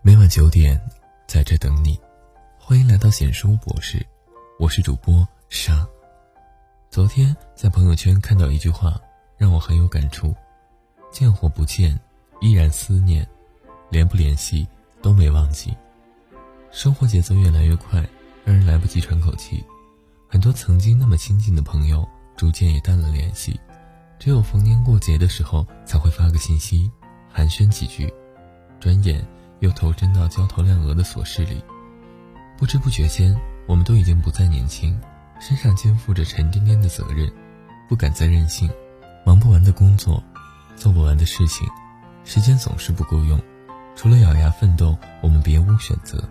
每晚九点，在这等你。欢迎来到显书博士，我是主播沙。昨天在朋友圈看到一句话，让我很有感触：见或不见，依然思念；联不联系，都没忘记。生活节奏越来越快，让人来不及喘口气。很多曾经那么亲近的朋友，逐渐也淡了联系。只有逢年过节的时候，才会发个信息，寒暄几句。转眼又投身到焦头烂额的琐事里，不知不觉间，我们都已经不再年轻，身上肩负着沉甸甸的责任，不敢再任性，忙不完的工作，做不完的事情，时间总是不够用。除了咬牙奋斗，我们别无选择。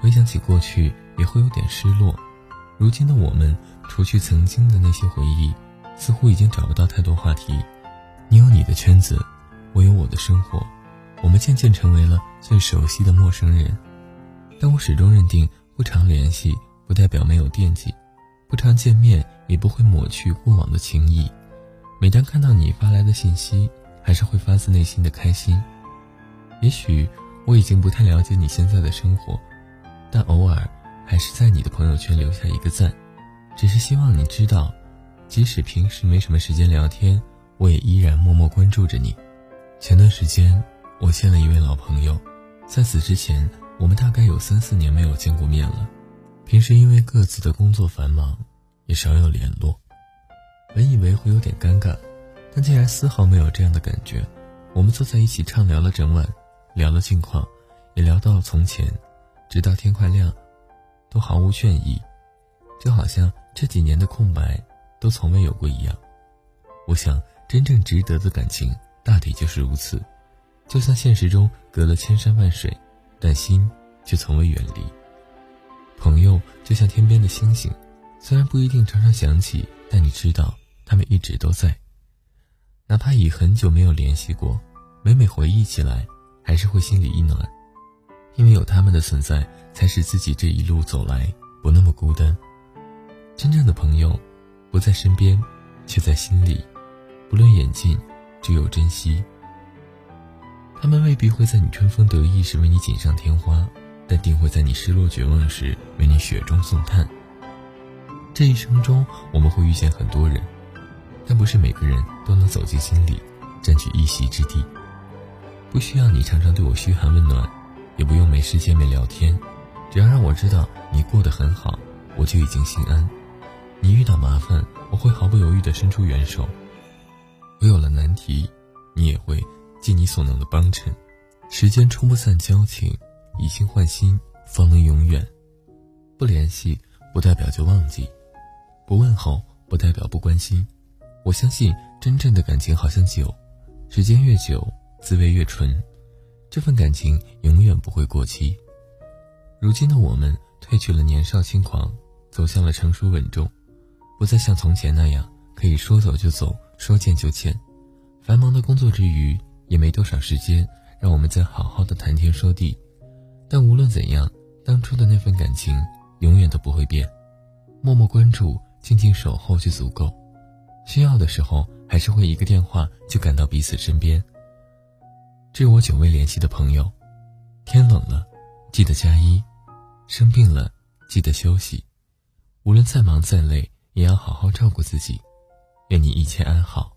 回想起过去，也会有点失落。如今的我们，除去曾经的那些回忆，似乎已经找不到太多话题。你有你的圈子，我有我的生活。我们渐渐成为了最熟悉的陌生人，但我始终认定，不常联系不代表没有惦记，不常见面也不会抹去过往的情谊。每当看到你发来的信息，还是会发自内心的开心。也许我已经不太了解你现在的生活，但偶尔还是在你的朋友圈留下一个赞，只是希望你知道，即使平时没什么时间聊天，我也依然默默关注着你。前段时间。我见了一位老朋友，在此之前，我们大概有三四年没有见过面了。平时因为各自的工作繁忙，也少有联络。本以为会有点尴尬，但竟然丝毫没有这样的感觉。我们坐在一起畅聊了整晚，聊了近况，也聊到了从前，直到天快亮，都毫无倦意，就好像这几年的空白都从未有过一样。我想，真正值得的感情，大抵就是如此。就算现实中隔了千山万水，但心却从未远离。朋友就像天边的星星，虽然不一定常常想起，但你知道他们一直都在。哪怕已很久没有联系过，每每回忆起来，还是会心里一暖。因为有他们的存在，才使自己这一路走来不那么孤单。真正的朋友，不在身边，却在心里。不论远近，只有珍惜。他们未必会在你春风得意时为你锦上添花，但定会在你失落绝望时为你雪中送炭。这一生中，我们会遇见很多人，但不是每个人都能走进心里，占据一席之地。不需要你常常对我嘘寒问暖，也不用没事见面聊天，只要让我知道你过得很好，我就已经心安。你遇到麻烦，我会毫不犹豫地伸出援手；我有了难题，你也会。尽你所能的帮衬，时间冲不散交情，以心换心方能永远。不联系不代表就忘记，不问候不代表不关心。我相信真正的感情好像酒，时间越久，滋味越纯，这份感情永远不会过期。如今的我们褪去了年少轻狂，走向了成熟稳重，不再像从前那样可以说走就走，说见就见。繁忙的工作之余。也没多少时间让我们再好好的谈天说地，但无论怎样，当初的那份感情永远都不会变。默默关注，静静守候就足够。需要的时候，还是会一个电话就赶到彼此身边。致我久未联系的朋友，天冷了，记得加衣；生病了，记得休息。无论再忙再累，也要好好照顾自己。愿你一切安好。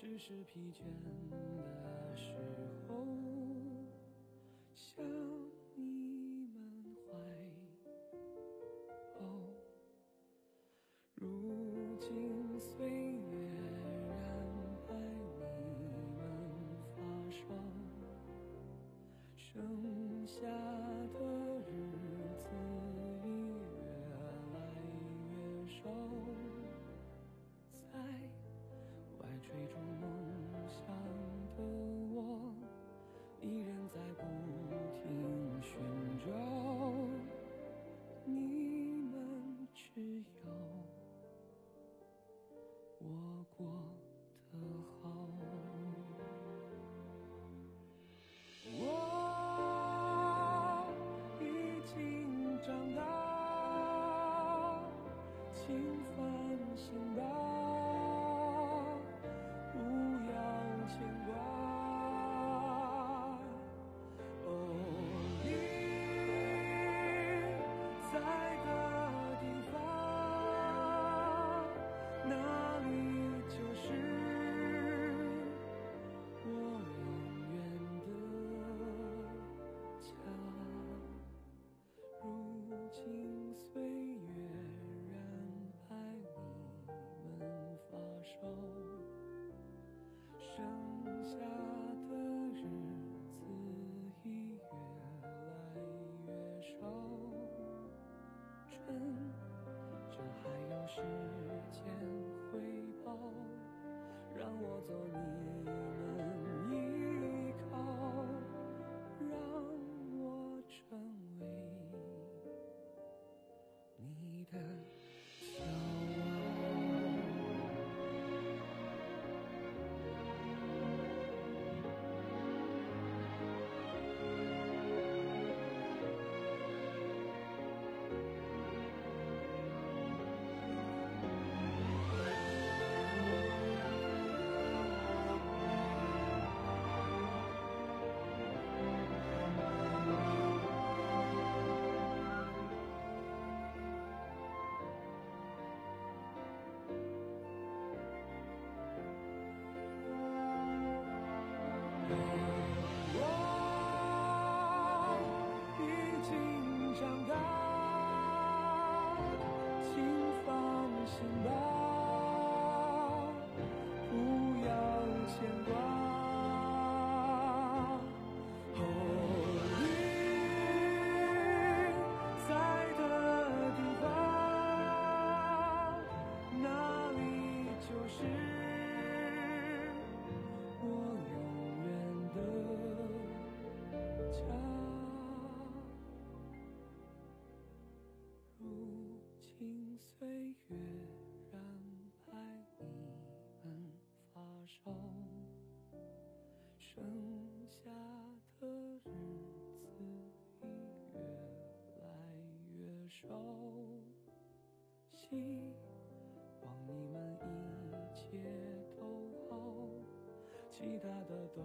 只是疲倦的这还有时间回报，让我做你们剩下的日子已越来越少。希望你们一切都好，其他的都